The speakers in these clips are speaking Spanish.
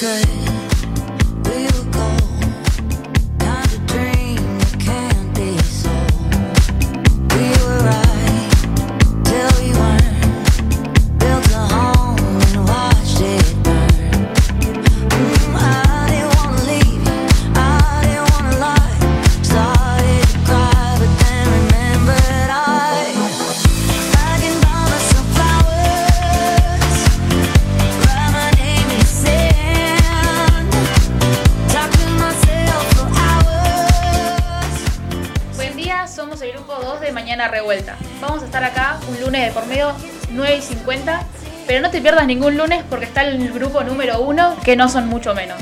good. Ningún lunes porque está el grupo número uno, que no son mucho menos.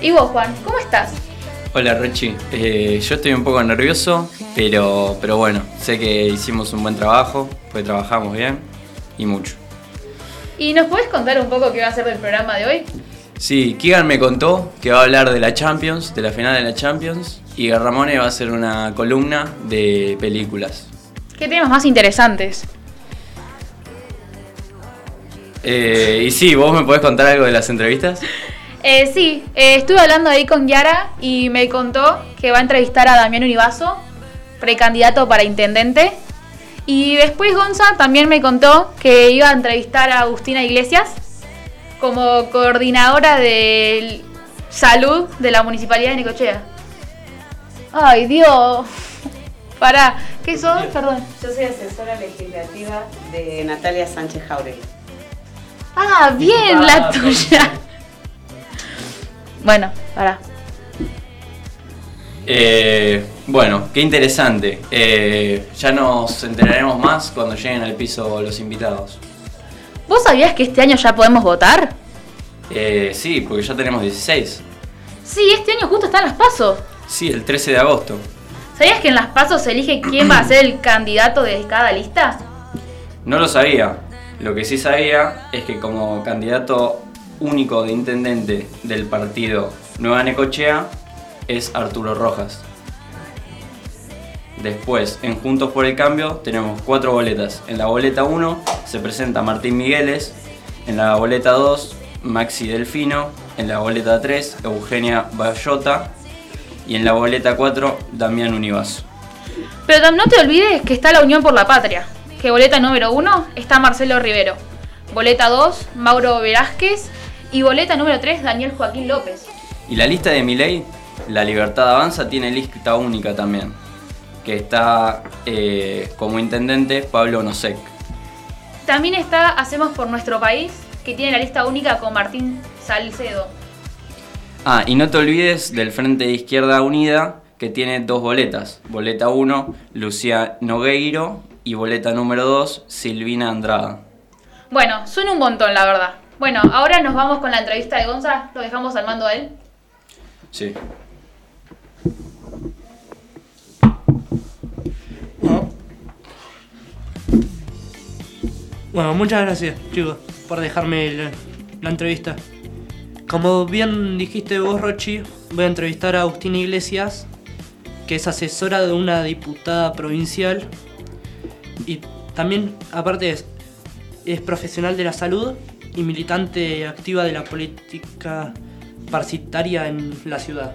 ¿Y vos, Juan, cómo estás? Hola, Rochi. Eh, yo estoy un poco nervioso, pero, pero bueno, sé que hicimos un buen trabajo, pues trabajamos bien y mucho. ¿Y nos puedes contar un poco qué va a ser del programa de hoy? Sí, Kigan me contó que va a hablar de la Champions, de la final de la Champions, y Ramone va a hacer una columna de películas. ¿Qué temas más interesantes? Eh, y sí, ¿vos me podés contar algo de las entrevistas? Eh, sí, eh, estuve hablando ahí con Yara y me contó que va a entrevistar a Damián Univaso, precandidato para intendente. Y después Gonza también me contó que iba a entrevistar a Agustina Iglesias como coordinadora de salud de la municipalidad de Nicochea. Ay, Dios. Para, ¿qué sos? Perdón. Yo soy asesora legislativa de Natalia Sánchez Jauregui. Ah, bien, la tuya. Bueno, para. Eh, bueno, qué interesante. Eh, ya nos enteraremos más cuando lleguen al piso los invitados. ¿Vos sabías que este año ya podemos votar? Eh, sí, porque ya tenemos 16. Sí, este año justo están las pasos. Sí, el 13 de agosto. ¿Sabías que en las pasos se elige quién va a ser el candidato de cada lista? No lo sabía. Lo que sí sabía es que como candidato único de intendente del partido Nueva Necochea es Arturo Rojas. Después, en Juntos por el Cambio, tenemos cuatro boletas. En la boleta 1 se presenta Martín Migueles, en la boleta 2 Maxi Delfino, en la boleta 3 Eugenia Bayota y en la boleta 4 Damián Univaso. Pero no te olvides que está la Unión por la Patria que boleta número 1 está Marcelo Rivero, boleta 2 Mauro Velázquez y boleta número 3 Daniel Joaquín López. Y la lista de Miley, La Libertad Avanza, tiene lista única también, que está eh, como intendente Pablo Nosek. También está Hacemos por Nuestro País, que tiene la lista única con Martín Salcedo. Ah, y no te olvides del Frente de Izquierda Unida, que tiene dos boletas. Boleta 1, Lucía Nogueiro y boleta número 2, Silvina Andrada. Bueno, suena un montón, la verdad. Bueno, ahora nos vamos con la entrevista de Gonza. ¿Lo dejamos al mando a él? Sí. Bueno, muchas gracias, chicos, por dejarme la, la, entrevista. Como bien dijiste vos, Rochi, voy a entrevistar a Agustina Iglesias, que es asesora de una diputada provincial y también, aparte, es, es profesional de la salud y militante activa de la política parasitaria en la ciudad.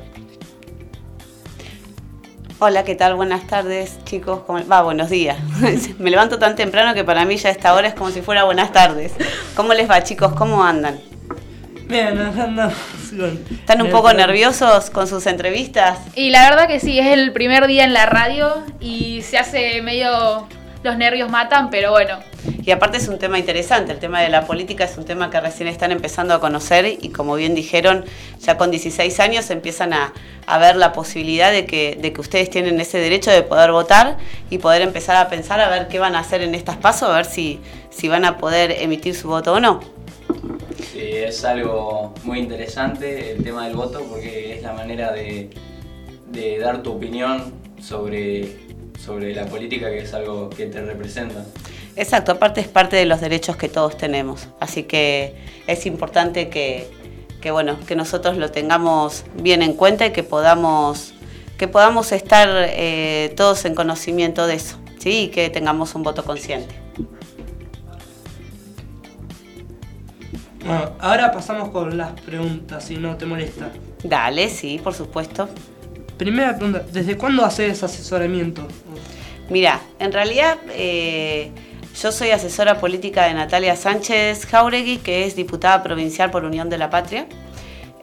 Hola, ¿qué tal? Buenas tardes, chicos. Va, buenos días. Me levanto tan temprano que para mí ya esta hora es como si fuera buenas tardes. ¿Cómo les va, chicos? ¿Cómo andan? Bien, andamos. ¿Están un poco nerviosos con sus entrevistas? Y la verdad que sí, es el primer día en la radio y se hace medio los nervios matan, pero bueno. Y aparte es un tema interesante, el tema de la política es un tema que recién están empezando a conocer y como bien dijeron, ya con 16 años empiezan a, ver la posibilidad de que, de que ustedes tienen ese derecho de poder votar y poder empezar a pensar a ver qué van a hacer en estas pasos, a ver si, si van a poder emitir su voto o no. Sí, es algo muy interesante el tema del voto porque es la manera de, de dar tu opinión sobre sobre la política, que es algo que te representa. Exacto, aparte es parte de los derechos que todos tenemos, así que es importante que, bueno, que nosotros lo tengamos bien en cuenta y que podamos, que podamos estar eh, todos en conocimiento de eso, ¿sí? y que tengamos un voto consciente. Bueno, ahora pasamos con las preguntas, si no te molesta. Dale, sí, por supuesto. Primera pregunta, ¿desde cuándo haces asesoramiento? Mira, en realidad eh, yo soy asesora política de Natalia Sánchez Jauregui, que es diputada provincial por Unión de la Patria.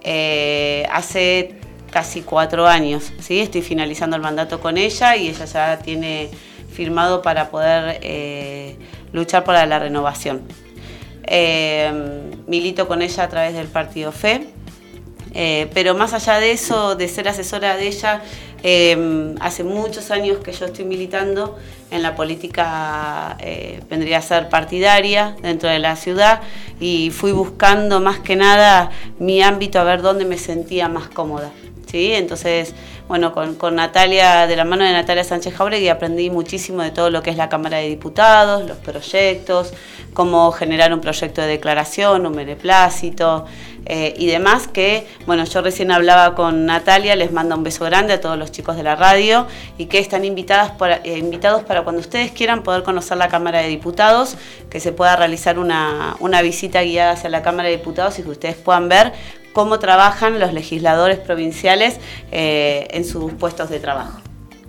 Eh, hace casi cuatro años, ¿sí? Estoy finalizando el mandato con ella y ella ya tiene firmado para poder eh, luchar por la renovación. milito con ella a través del partido FE, pero más allá de eso, de ser asesora de ella, Em, hace muchos años que yo estoy militando en la política, eh, vendría a ser partidaria dentro de la ciudad y fui buscando más que nada mi ámbito a ver dónde me sentía más cómoda. ¿sí? Entonces, bueno, con, con, Natalia, de la mano de Natalia Sánchez Jauregui, aprendí muchísimo de todo lo que es la Cámara de Diputados, los proyectos, cómo generar un proyecto de declaración, un beneplácito, eh, y demás, que, bueno, yo recién hablaba con Natalia, les mando un beso grande a todos los chicos de la radio y que están invitadas para, eh, invitados para cuando ustedes quieran poder conocer la Cámara de Diputados, que se pueda realizar una, visita guiada hacia la Cámara de Diputados y que ustedes puedan ver cómo trabajan los legisladores provinciales eh, en sus puestos de trabajo.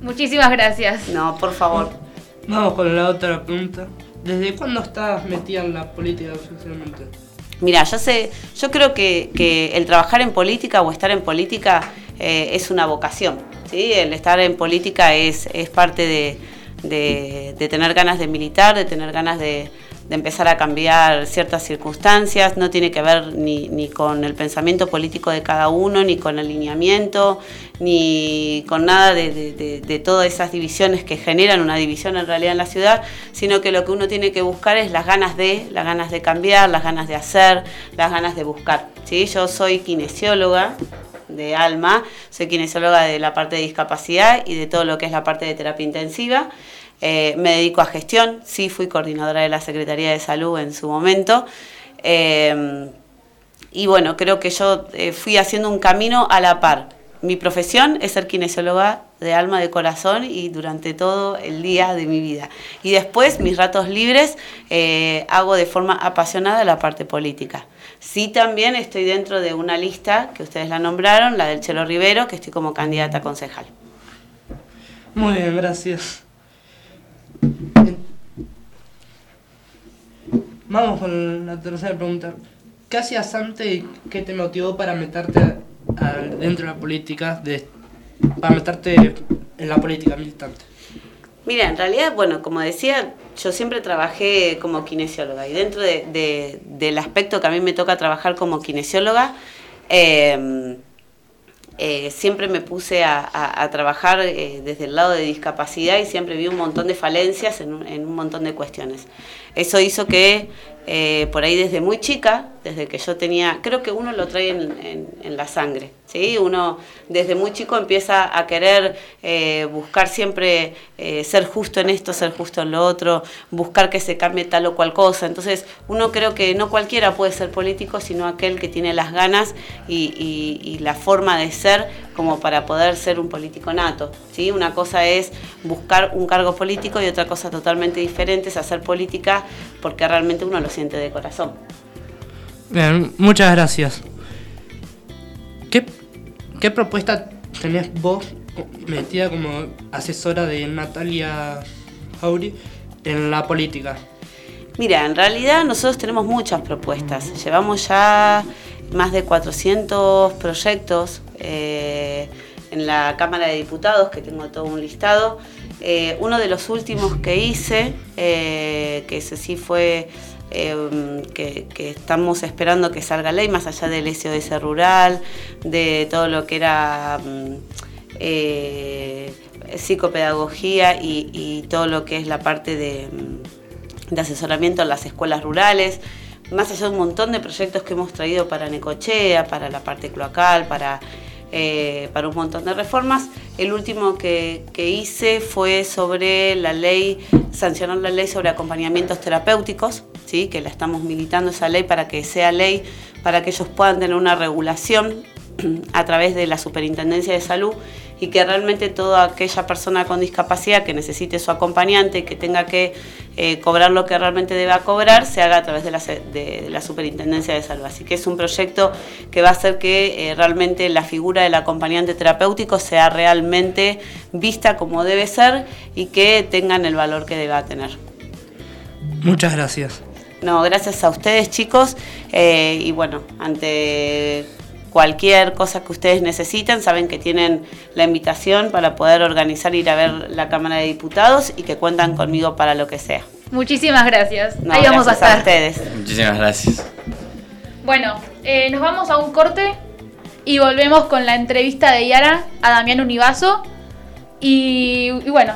Muchísimas gracias. No, por favor. Vamos con la otra pregunta. ¿Desde cuándo estás metida en la política oficialmente? Mira, yo sé, yo creo que, el trabajar en política o estar en política eh, es una vocación. ¿sí? El estar en política es, es parte de, de, tener ganas de militar, de tener ganas de, de empezar a cambiar ciertas circunstancias, no tiene que ver ni, ni, con el pensamiento político de cada uno, ni con el alineamiento, ni con nada de, de, todas esas divisiones que generan una división en realidad en la ciudad, sino que lo que uno tiene que buscar es las ganas de, las ganas de cambiar, las ganas de hacer, las ganas de buscar. ¿sí? Yo soy kinesióloga, de alma, soy kinesióloga de la parte de discapacidad y de todo lo que es la parte de terapia intensiva. Eh, me dedico a gestión, sí fui coordinadora de la Secretaría de Salud en su momento. Eh, y bueno, creo que yo eh, fui haciendo un camino a la par. Mi profesión es ser kinesióloga de alma, de corazón y durante todo el día de mi vida. Y después, mis ratos libres, hago de forma apasionada la parte política. Sí también estoy dentro de una lista que ustedes la nombraron, la del Chelo Rivero, que estoy como candidata a concejal. Muy bien, gracias. Vamos con la tercera pregunta. ¿Qué hacías antes y qué te motivó para meterte dentro de la política, para meterte en la política militante? Mira, en realidad, bueno, como decía, yo siempre trabajé como kinesióloga y dentro de, del aspecto que a mí me toca trabajar como kinesióloga, eh, eh, siempre me puse a, trabajar eh, desde el lado de discapacidad y siempre vi un montón de falencias en un montón de cuestiones. Eso hizo que eh, por ahí desde muy chica, desde que yo tenía, creo que uno lo trae en, la sangre, ¿sí? Uno desde muy chico empieza a querer eh, buscar siempre eh, ser justo en esto, ser justo en lo otro, buscar que se cambie tal o cual cosa. Entonces, uno creo que no cualquiera puede ser político, sino aquel que tiene las ganas y, la forma de ser como para poder ser un político nato, ¿sí? Una cosa es buscar un cargo político y otra cosa totalmente diferente es hacer política porque realmente uno lo siente de corazón. Bien, muchas gracias. ¿Qué, qué propuesta tenés vos metida como asesora de Natalia Auri en la política? Mira, en realidad nosotros tenemos muchas propuestas. Llevamos ya más de 400 proyectos eh, en la Cámara de Diputados, que tengo todo un listado. Eh, uno de los últimos que hice, eh, que ese sí fue Em, que, estamos esperando que salga ley, más allá del SOS rural, de todo lo que era mm, eh, psicopedagogía y, todo lo que es la parte mm, de, asesoramiento en las escuelas rurales más allá de un montón de proyectos que hemos traído para Necochea, para la parte cloacal, para, eh, para un montón de reformas. El último que, que, hice fue sobre la ley, sancionar la ley sobre acompañamientos terapéuticos, que la estamos militando esa ley para que sea ley, para que ellos puedan tener una regulación a través de la Superintendencia de Salud y que realmente toda aquella persona con discapacidad que necesite su acompañante, que tenga que eh, cobrar lo que realmente deba cobrar, se haga a través de la, de, la Superintendencia de Salud. Así que es un proyecto que va a hacer que eh, realmente la figura del acompañante terapéutico sea realmente vista como debe ser y que tengan el valor que deba tener. Muchas gracias. No, gracias a ustedes chicos eh, y bueno, ante cualquier cosa que ustedes necesiten, saben que tienen la invitación para poder organizar ir a ver la Cámara de Diputados y que cuentan conmigo para lo que sea. Muchísimas gracias. Ahí vamos a estar. ustedes. Muchísimas gracias. Bueno, eh, nos vamos a un corte y volvemos con la entrevista de Yara a Damián Univaso. y bueno,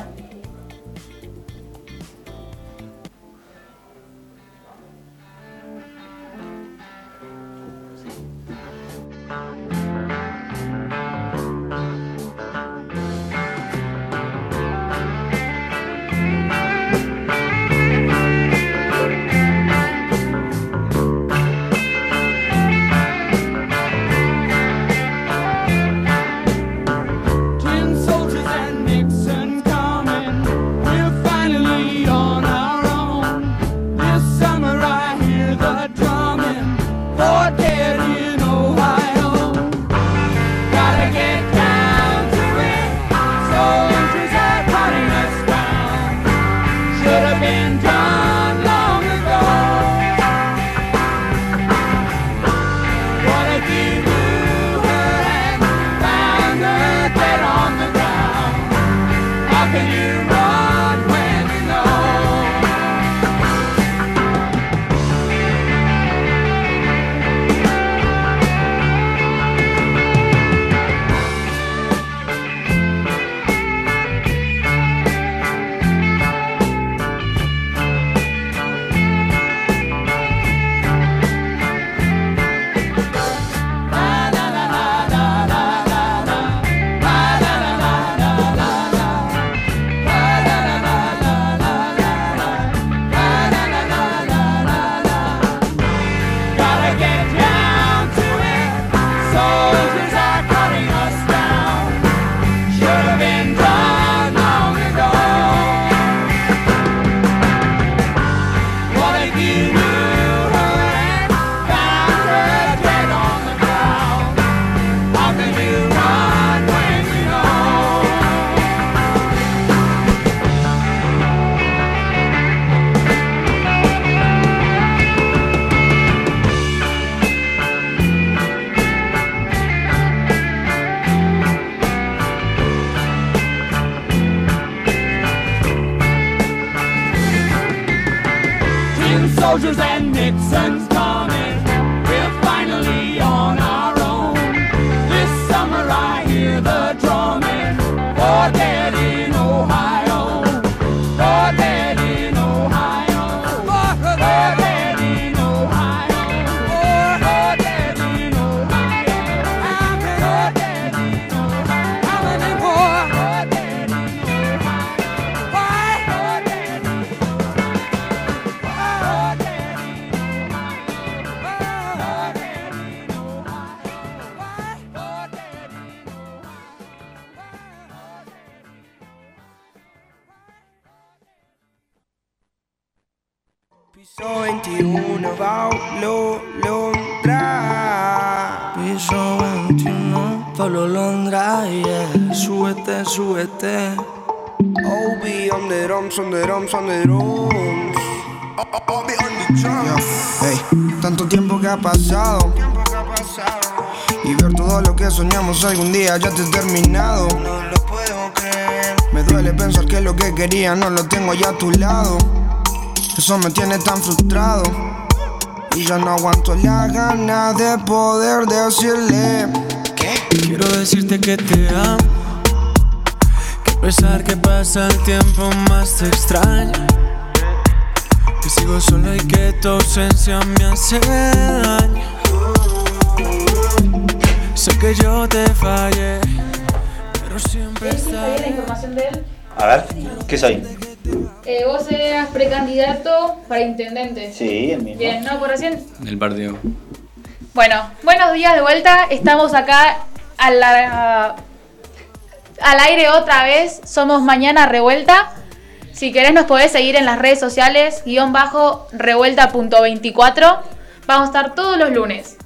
tanto tiempo que ha pasado. Y ver todo lo que soñamos algún día ya te he terminado. No lo puedo creer. Me duele pensar que lo que quería no lo tengo ya a tu lado. Eso me tiene tan frustrado. Y ya no aguanto la gana de poder decirle que quiero decirte que te amo. Pesar que pasa el tiempo más te extraño que sigo solo y que tu ausencia me hace daño. Sé que yo te fallé, pero siempre está. la información de él? A ver, ¿qué soy? Eh, vos eras precandidato para intendente. Sí, el mismo. Bien, ¿no? Por recién. Del partido. Bueno, buenos días de vuelta. Estamos acá a la al aire otra vez. Somos Mañana Revuelta. Si querés nos podés seguir en las redes sociales, guion bajo revuelta.24. Vamos a estar todos los lunes.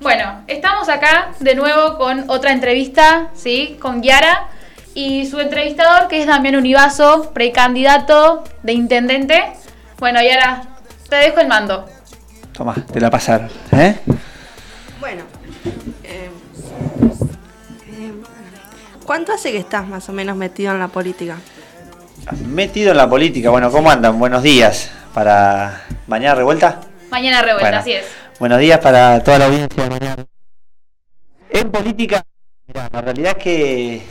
Bueno, estamos acá de nuevo con otra entrevista, ¿sí? Con Yara y su entrevistador que es Damián Univaso, precandidato de intendente. Bueno, Yara, te dejo el mando. Toma, te la pasaron. ¿eh? Bueno, ¿cuánto hace que estás más o menos metido en la política? Metido en la política. Bueno, ¿cómo andan? Buenos días para Mañana Revuelta. Mañana Revuelta, Bueno. así es. Buenos días para toda la audiencia de Mañana. En política, mira, la realidad es que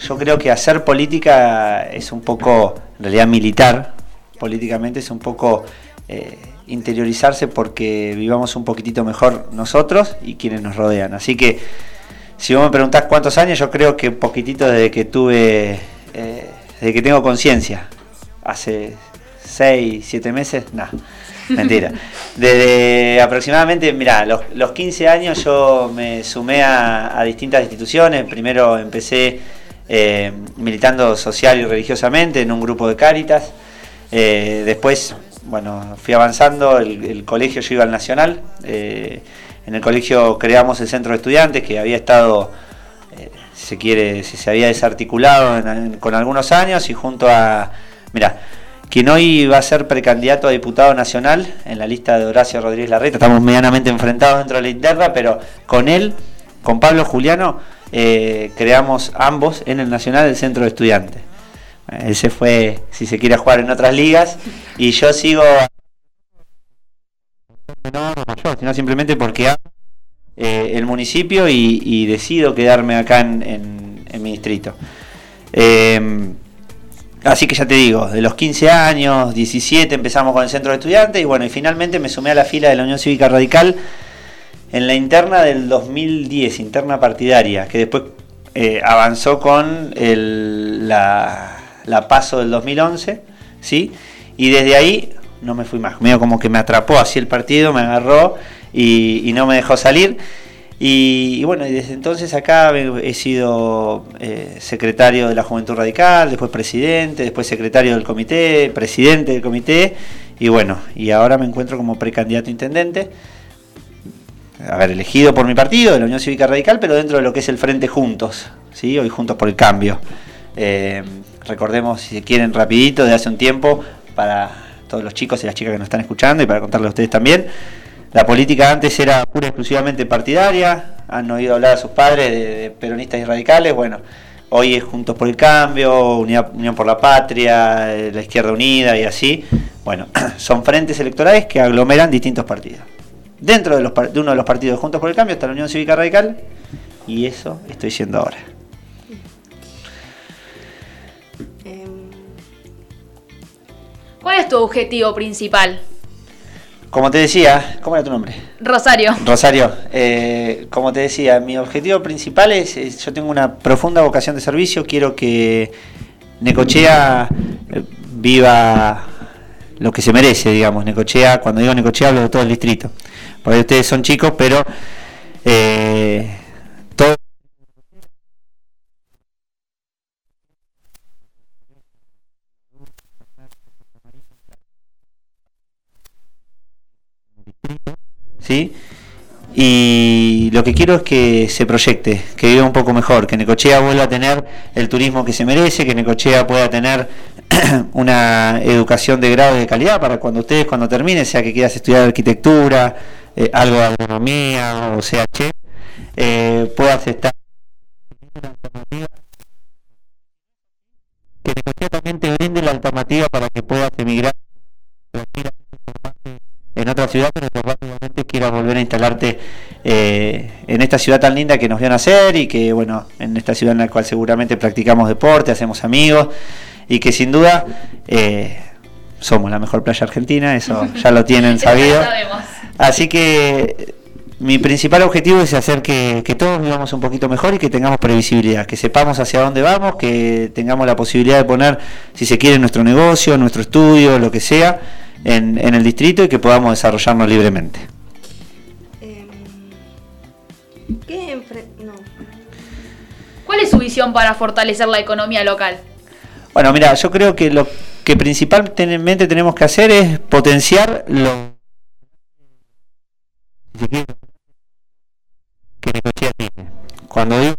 yo creo que hacer política es un poco, en realidad militar, políticamente es un poco eh, interiorizarse porque vivamos un poquitito mejor nosotros y quienes nos rodean. Así que si vos me preguntás cuántos años, yo creo que un poquitito desde que tuve, eh, desde que tengo conciencia. Hace 6, 7 meses, no, mentira. Desde aproximadamente, mira, los, los 15 años yo me sumé a, distintas instituciones. Primero empecé eh, militando social y religiosamente en un grupo de Cáritas. Eh, después, bueno, fui avanzando, el, colegio yo iba al Nacional. En el colegio creamos el centro de estudiantes que había estado, eh, si se quiere, si se había desarticulado en- con algunos años y junto a, mira, quien hoy va a ser precandidato a diputado nacional en la lista de Horacio Rodríguez Larreta, estamos medianamente enfrentados dentro de la interna, pero con él, con Pablo Juliano, eh, creamos ambos en el Nacional el centro de estudiantes. Él se fue, si se quiere, jugar en otras ligas y yo sigo no, no mayor, sino simplemente porque amo eh, el municipio y, decido quedarme acá en, en- mi distrito. Eh, así que ya te digo, de los 15 años, 17 empezamos con el centro de estudiantes y bueno, y finalmente me sumé a la fila de la Unión Cívica Radical en la interna del 2010, interna partidaria, que después eh, avanzó con el- la, la paso del 2011, ¿sí? Y desde ahí no me fui más, medio como que me atrapó así el partido, me agarró y, no me dejó salir. Y, bueno, y desde entonces acá he sido eh, secretario de la Juventud Radical, después presidente, después secretario del comité, presidente del comité, y bueno, y ahora me encuentro como precandidato intendente a ver, elegido por mi partido, de la Unión Cívica Radical, pero dentro de lo que es el Frente Juntos, ¿sí? Hoy Juntos por el Cambio. Eh, recordemos, si quieren, rapidito, de hace un tiempo, para todos los chicos y las chicas que nos están escuchando y para contarles a ustedes también, la política antes era pura y exclusivamente partidaria, han oído hablar a sus padres de, peronistas y radicales, bueno, hoy es Juntos por el Cambio, Unión por la Patria, eh, la Izquierda Unida y así, bueno, son frentes electorales que aglomeran distintos partidos. Dentro de, los, de uno de los partidos Juntos por el Cambio está la Unión Cívica Radical y eso estoy siendo ahora. ¿Cuál es tu objetivo principal? Como te decía, ¿cómo era tu nombre? Rosario. Rosario, eh, como te decía, mi objetivo principal es, es- yo tengo una profunda vocación de servicio, quiero que Necochea eh, viva lo que se merece, digamos, Necochea, cuando digo Necochea hablo de todo el distrito, porque ustedes son chicos, pero eh, todo ¿sí? Y lo que quiero es que se proyecte, que viva un poco mejor, que Necochea vuelva a tener el turismo que se merece, que Necochea pueda tener una educación de grado de calidad para cuando ustedes cuando terminen, sea que quieras estudiar arquitectura, eh, algo de agronomía o sea eh, puedas estar que Necochea también te brinde la alternativa para que puedas emigrar en otra ciudad, pero rápidamente quieras volver a instalarte eh, en esta ciudad tan linda que nos vio nacer y que, bueno, en esta ciudad en la cual seguramente practicamos deporte, hacemos amigos y que sin duda eh, somos la mejor playa argentina, eso ya lo tienen sabido. Así que eh, mi principal objetivo es hacer que, que todos vivamos un poquito mejor y que tengamos previsibilidad, que sepamos hacia dónde vamos, que tengamos la posibilidad de poner, si se quiere, nuestro negocio, nuestro estudio, lo que sea, en, en el distrito y que podamos desarrollarnos libremente. ¿Qué enfre- no. ¿Cuál es su visión para fortalecer la economía local? Bueno, mira, yo creo que lo que principalmente tenemos que hacer es potenciar lo que. Cuando digo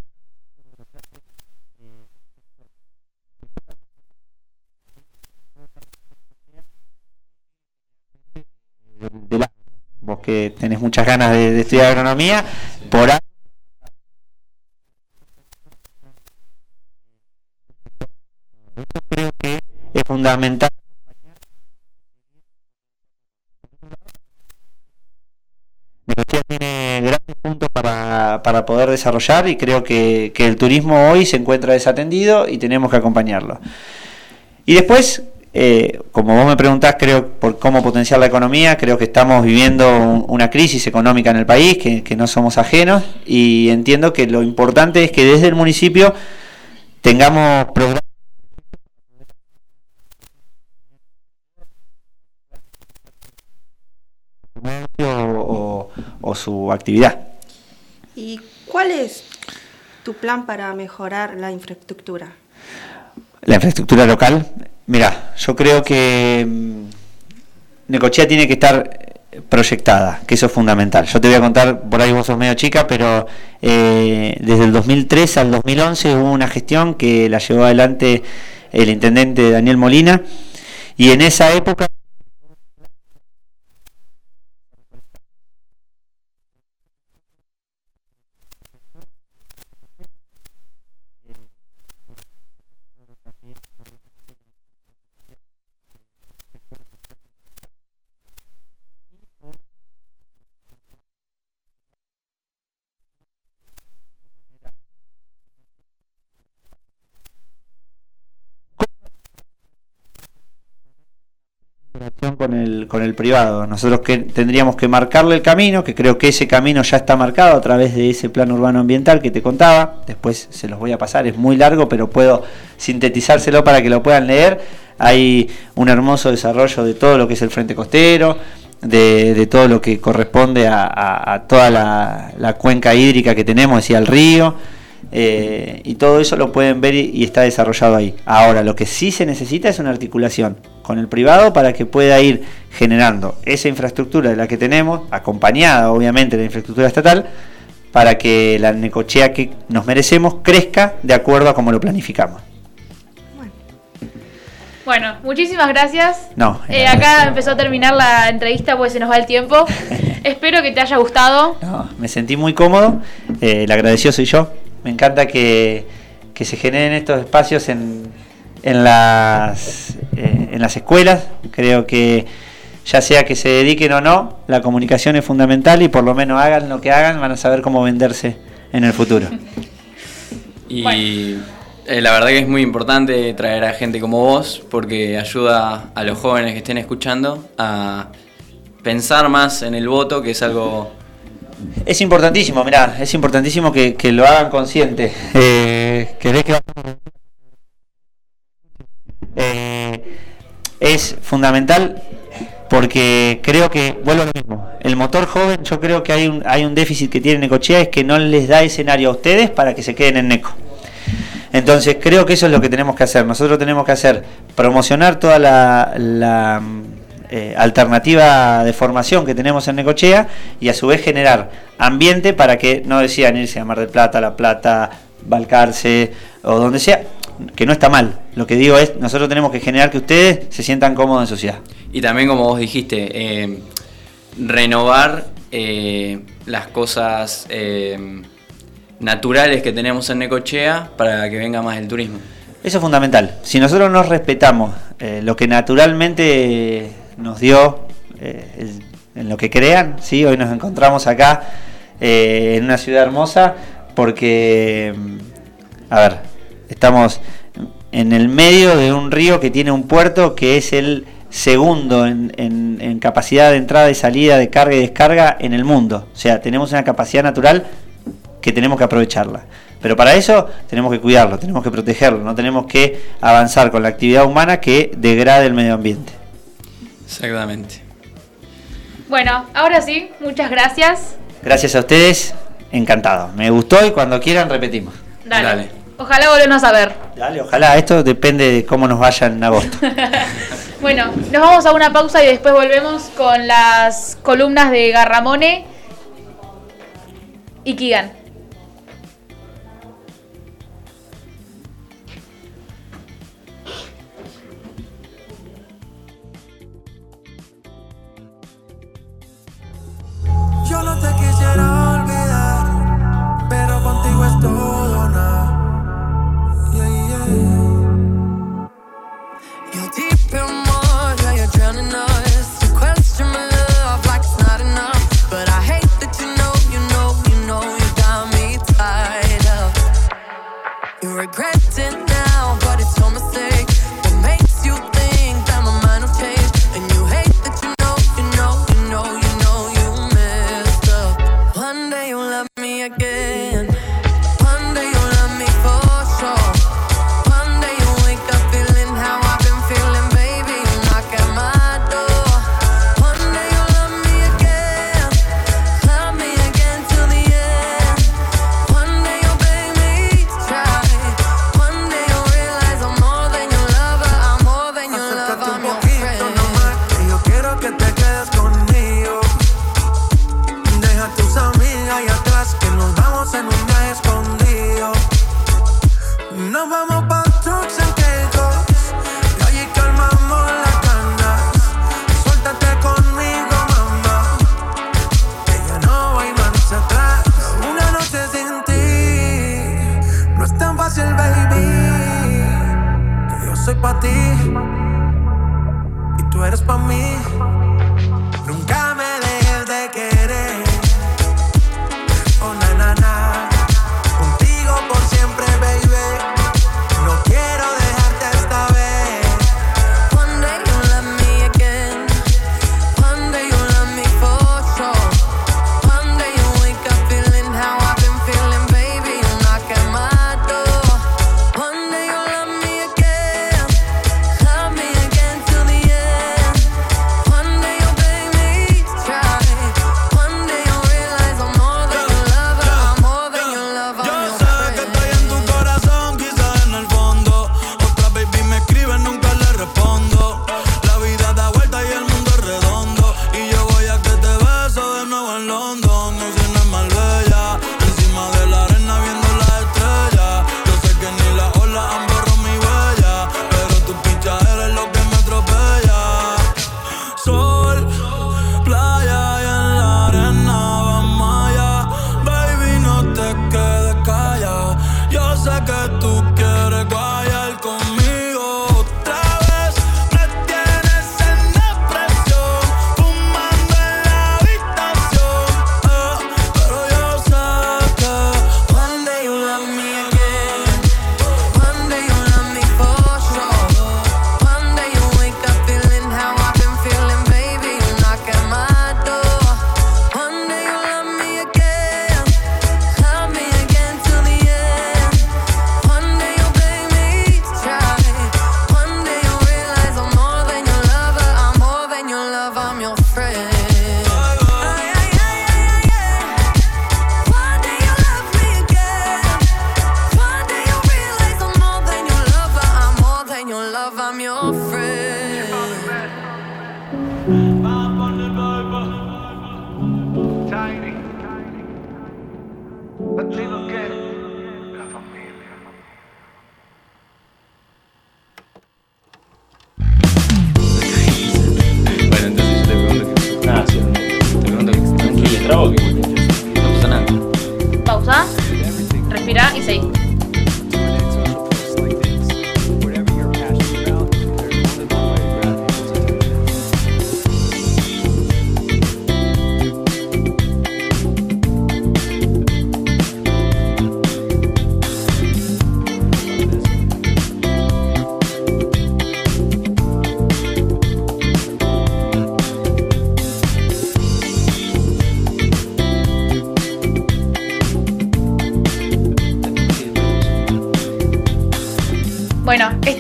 que tenés muchas ganas de, estudiar agronomía, por ahí creo que es fundamental. Tiene grandes puntos para, para poder desarrollar y creo que, que el turismo hoy se encuentra desatendido y tenemos que acompañarlo. Y después, eh, como vos me preguntás, creo por cómo potenciar la economía, creo que estamos viviendo un- una crisis económica en el país, que, que no somos ajenos, y entiendo que lo importante es que desde el municipio tengamos programas o, o su actividad. ¿Y cuál es tu plan para mejorar la infraestructura? La infraestructura local, mira, yo creo que mm, Necochea tiene que estar proyectada, que eso es fundamental. Yo te voy a contar, por ahí vos sos medio chica, pero eh, desde el 2003 al 2011 hubo una gestión que la llevó adelante el intendente Daniel Molina, y en esa época con el, privado. Nosotros que tendríamos que marcarle el camino, que creo que ese camino ya está marcado a través de ese plan urbano ambiental que te contaba. Después se los voy a pasar, es muy largo, pero puedo sintetizárselo para que lo puedan leer. Hay un hermoso desarrollo de todo lo que es el frente costero, de, todo lo que corresponde a, toda la, cuenca hídrica que tenemos, decía el río. Eh, y todo eso lo pueden ver y, y está desarrollado ahí. Ahora, lo que sí se necesita es una articulación con el privado para que pueda ir generando esa infraestructura de la que tenemos, acompañada obviamente de la infraestructura estatal, para que la necochea que nos merecemos crezca de acuerdo a como lo planificamos. Bueno, muchísimas gracias. No, Eh, acá empezó a terminar la entrevista porque se nos va el tiempo. Espero que te haya gustado. No, me sentí muy cómodo, eh, el agradecido soy yo. Me encanta que, que se generen estos espacios en, en, las, eh, en las escuelas. Creo que ya sea que se dediquen o no, la comunicación es fundamental y por lo menos hagan lo que hagan, van a saber cómo venderse en el futuro. Y eh, la verdad que es muy importante traer a gente como vos porque ayuda a los jóvenes que estén escuchando a pensar más en el voto, que es algo... Es importantísimo, mirá, es importantísimo que, que lo hagan consciente. Eh, ¿Querés que Eh, es fundamental porque creo que, vuelvo a lo mismo, el motor joven, yo creo que hay un, hay un déficit que tiene Necochea, es que no les da escenario a ustedes para que se queden en Neco. Entonces creo que eso es lo que tenemos que hacer. Nosotros tenemos que hacer promocionar toda la, la, eh, alternativa de formación que tenemos en Necochea y a su vez generar ambiente para que no decían irse a Mar del Plata, La Plata, Balcarce o donde sea, que no está mal. Lo que digo es, nosotros tenemos que generar que ustedes se sientan cómodos en sociedad. Y también como vos dijiste, eh, renovar eh, las cosas eh, naturales que tenemos en Necochea para que venga más el turismo. Eso es fundamental. Si nosotros nos respetamos lo que naturalmente nos dio, el- en lo que crean, ¿sí? hoy nos encontramos acá en una ciudad hermosa porque, mm, a ver, estamos en el medio de un río que tiene un puerto que es el segundo en, en- en capacidad de entrada y salida de carga y descarga en el mundo. O sea, tenemos una capacidad natural que tenemos que aprovecharla. Pero para eso tenemos que cuidarlo, tenemos que protegerlo, no tenemos que avanzar con la actividad humana que degrade el medio ambiente. Exactamente. Bueno, ahora sí, muchas gracias. Gracias a ustedes, encantado. Me gustó y cuando quieran repetimos. Dale. Dale. Ojalá volvernos a ver. Dale, ojalá. Esto depende de cómo nos vayan en agosto. bueno, nos vamos a una pausa y después volvemos con las columnas de Garramone y Kigan. Yo no te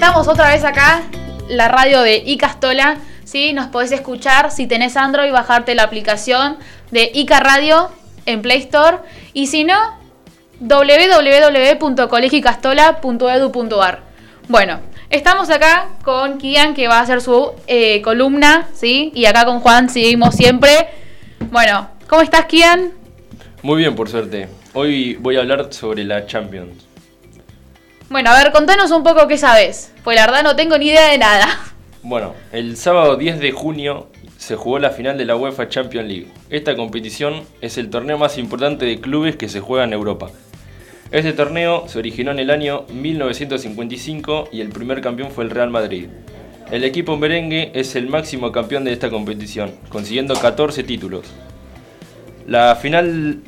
estamos otra vez acá, la radio de Icastola. ¿sí? Nos podés escuchar si tenés Android, bajarte la aplicación de Ica Radio en Play Store. Y si no, www.colegicastola.edu.ar. Bueno, estamos acá con Kian, que va a hacer su eh, columna, ¿sí? Y acá con Juan seguimos siempre. Bueno, ¿cómo estás, Kian? Muy bien, por suerte. Hoy voy a hablar sobre la Champions. Bueno, a ver, contanos un poco qué sabes. Pues la verdad no tengo ni idea de nada. Bueno, el sábado 10 de junio se jugó la final de la UEFA Champions League. Esta competición es el torneo más importante de clubes que se juega en Europa. Este torneo se originó en el año 1955 y el primer campeón fue el Real Madrid. El equipo merengue es el máximo campeón de esta competición, consiguiendo 14 títulos. La final,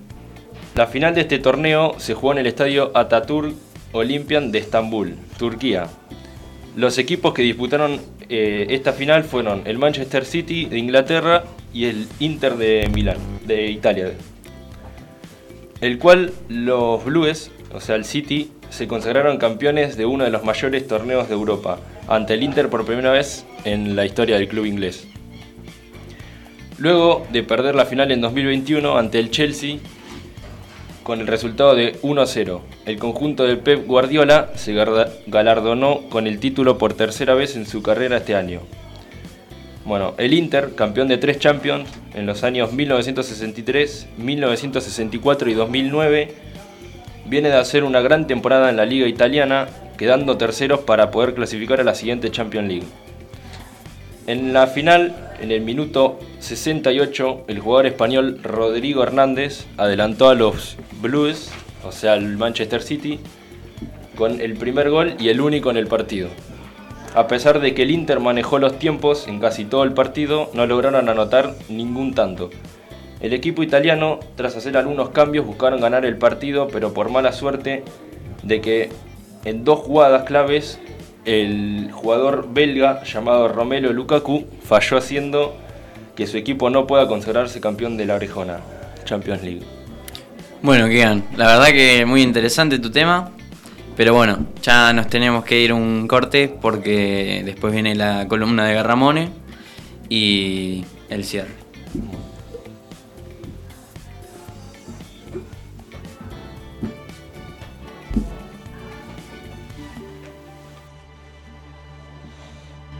la final de este torneo se jugó en el estadio Atatürk Olympian de Estambul, Turquía. Los equipos que disputaron eh, esta final fueron el Manchester City de Inglaterra y el Inter de Milán, de Italia. El cual los Blues, o sea el City, se consagraron campeones de uno de los mayores torneos de Europa, ante el Inter por primera vez en la historia del club inglés. Luego de perder la final en 2021 ante el Chelsea, con el resultado de 1-0. El conjunto de Pep Guardiola se galardonó con el título por tercera vez en su carrera este año. Bueno, el Inter, campeón de tres Champions en los años 1963, 1964 y 2009, viene de hacer una gran temporada en la liga italiana, quedando terceros para poder clasificar a la siguiente Champions League. En la final, en el minuto 68, el jugador español Rodrigo Hernández adelantó a los Blues, o sea, al Manchester City, con el primer gol y el único en el partido. A pesar de que el Inter manejó los tiempos en casi todo el partido, no lograron anotar ningún tanto. El equipo italiano, tras hacer algunos cambios, buscaron ganar el partido, pero por mala suerte de que en dos jugadas claves el jugador belga llamado Romelo Lukaku falló haciendo que su equipo no pueda consagrarse campeón de la Orejona Champions League. Bueno, Kian, la verdad que muy interesante tu tema. Pero bueno, ya nos tenemos que ir un corte porque después viene la columna de Garramone y el cierre.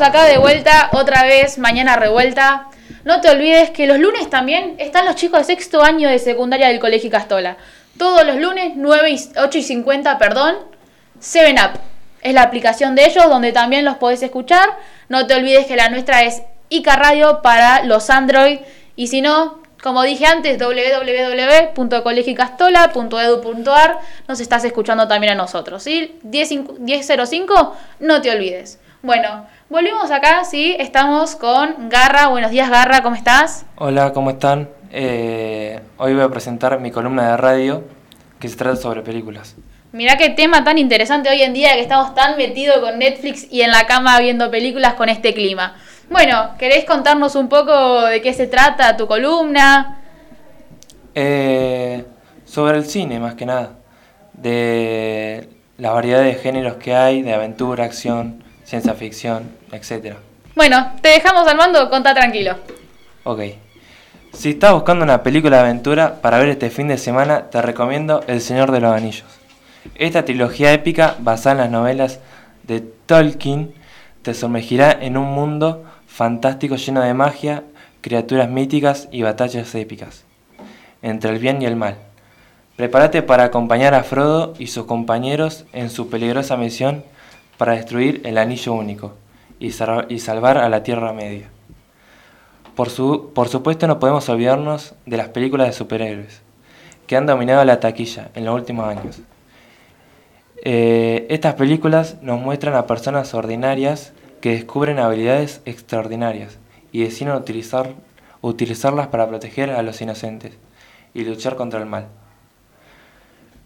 acá de vuelta otra vez, mañana revuelta. No te olvides que los lunes también están los chicos de sexto año de secundaria del Colegio Castola. Todos los lunes, 9 y 8 y 50, perdón, 7 Up. Es la aplicación de ellos donde también los podés escuchar. No te olvides que la nuestra es Ica Radio para los Android. Y si no, Como dije antes, www.colegicastola.edu.ar nos estás escuchando también a nosotros, ¿sí? 10 1005, no te olvides. Bueno, volvimos acá, ¿sí? Estamos con Garra. Buenos días, Garra, ¿cómo estás? Hola, ¿cómo están? Eh, hoy voy a presentar mi columna de radio que se trata sobre películas. Mirá qué tema tan interesante hoy en día que estamos tan metidos con Netflix y en la cama viendo películas con este clima. Bueno, ¿querés contarnos un poco de qué se trata tu columna? Eh, sobre el cine, más que nada. De la variedad de géneros que hay, de aventura, acción, ciencia ficción, etc. Bueno, te dejamos al mando, contá tranquilo. Ok. Si estás buscando una película de aventura para ver este fin de semana, te recomiendo El Señor de los Anillos. Esta trilogía épica, basada en las novelas de Tolkien, te sumergirá en un mundo fantástico lleno de magia, criaturas míticas y batallas épicas, entre el bien y el mal. Prepárate para acompañar a Frodo y sus compañeros en su peligrosa misión para destruir el Anillo Único y, salvar a la Tierra Media. Por, su, por supuesto no podemos olvidarnos de las películas de superhéroes, que han dominado la taquilla en los últimos años. Eh, estas películas nos muestran a personas ordinarias que descubren habilidades extraordinarias y deciden utilizar, utilizarlas para proteger a los inocentes y luchar contra el mal.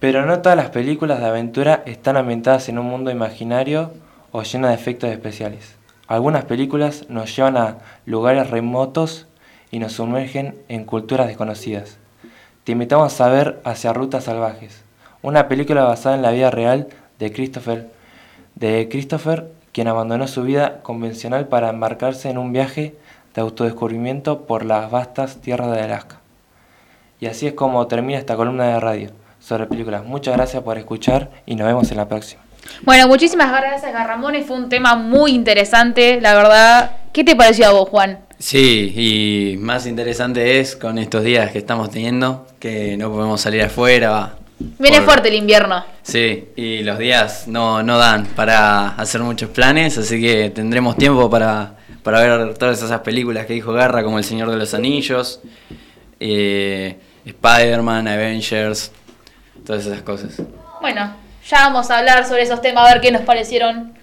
Pero no todas las películas de aventura están ambientadas en un mundo imaginario o llenas de efectos especiales. Algunas películas nos llevan a lugares remotos y nos sumergen en culturas desconocidas. Te invitamos a ver Hacia Rutas Salvajes, una película basada en la vida real de Christopher, de Christopher, quien abandonó su vida convencional para embarcarse en un viaje de autodescubrimiento por las vastas tierras de Alaska. Y así es como termina esta columna de radio sobre películas. Muchas gracias por escuchar y nos vemos en la próxima. Bueno, muchísimas gracias, Garramón. Fue un tema muy interesante, la verdad. ¿Qué te pareció a vos, Juan? Sí, y más interesante es con estos días que estamos teniendo, que no podemos salir afuera. Viene por- fuerte el invierno. Sí, y los días no, no dan para hacer muchos planes, así que tendremos tiempo para, para ver todas esas películas que dijo Garra, como El Señor de los Anillos, eh, Spider-Man, Avengers, todas esas cosas. Bueno, ya vamos a hablar sobre esos temas, a ver qué nos parecieron.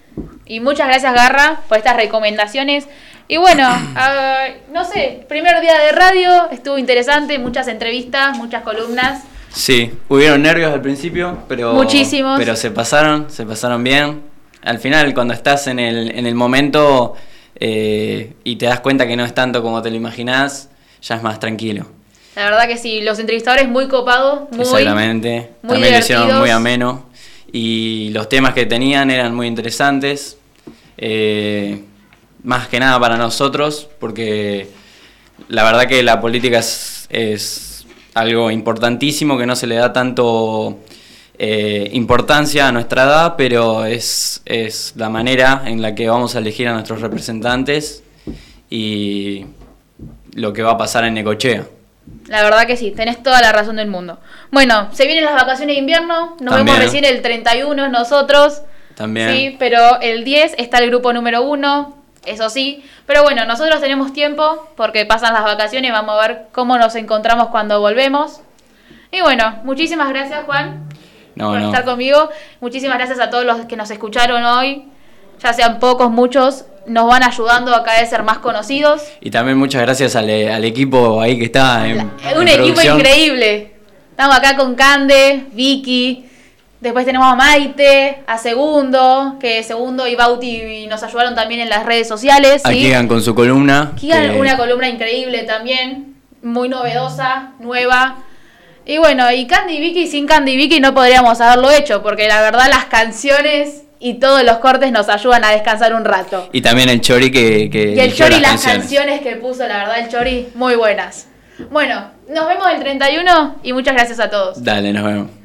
Y muchas gracias, Garra, por estas recomendaciones. Y bueno, ah, no sé, primer día de radio, estuvo interesante, muchas entrevistas, muchas columnas. Sí, hubieron nervios al principio, pero, Muchísimos. pero se pasaron, se pasaron bien. Al final, cuando estás en el, en el momento eh, y te das cuenta que no es tanto como te lo imaginás, ya es más tranquilo. La verdad que sí, los entrevistadores muy copados, muy... Exactamente. muy También lo hicieron muy ameno. Y los temas que tenían eran muy interesantes. eh, más que nada para nosotros, porque la verdad que la política es, algo importantísimo que no se le da tanto eh, importancia a nuestra edad, pero es, es la manera en la que vamos a elegir a nuestros representantes y lo que va a pasar en Necochea. La verdad que sí, tenés toda la razón del mundo. Bueno, se vienen las vacaciones de invierno, nos También. vemos recién el 31 nosotros. También. Sí, pero el 10 está el grupo número 1, eso sí. Pero bueno, nosotros tenemos tiempo porque pasan las vacaciones, vamos a ver cómo nos encontramos cuando volvemos. Y bueno, muchísimas gracias Juan No, por no. estar conmigo. Muchísimas gracias a todos los que nos escucharon hoy, ya sean pocos, muchos, nos van ayudando a cada vez ser más conocidos. Y también muchas gracias al, al equipo ahí que está en, Es un en equipo producción. increíble. Estamos acá con Cande, Vicky. Después tenemos a Maite, a Segundo, que Segundo y Bauti nos ayudaron también en las redes sociales. A ¿sí? Con su columna. Que- una columna increíble también, muy novedosa, nueva. Y bueno, y Candy y Vicky, sin Candy y Vicky no podríamos haberlo hecho, porque la verdad las canciones y todos los cortes nos ayudan a descansar un rato. Y también el Chori que, que Y el Chori, las canciones. canciones que puso, la verdad, el Chori, muy buenas. Bueno, nos vemos el 31 y muchas gracias a todos. Dale, nos vemos.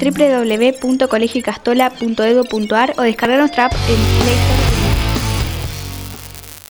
En www.colegiocastola.edu.ar o descargar nuestra app en Play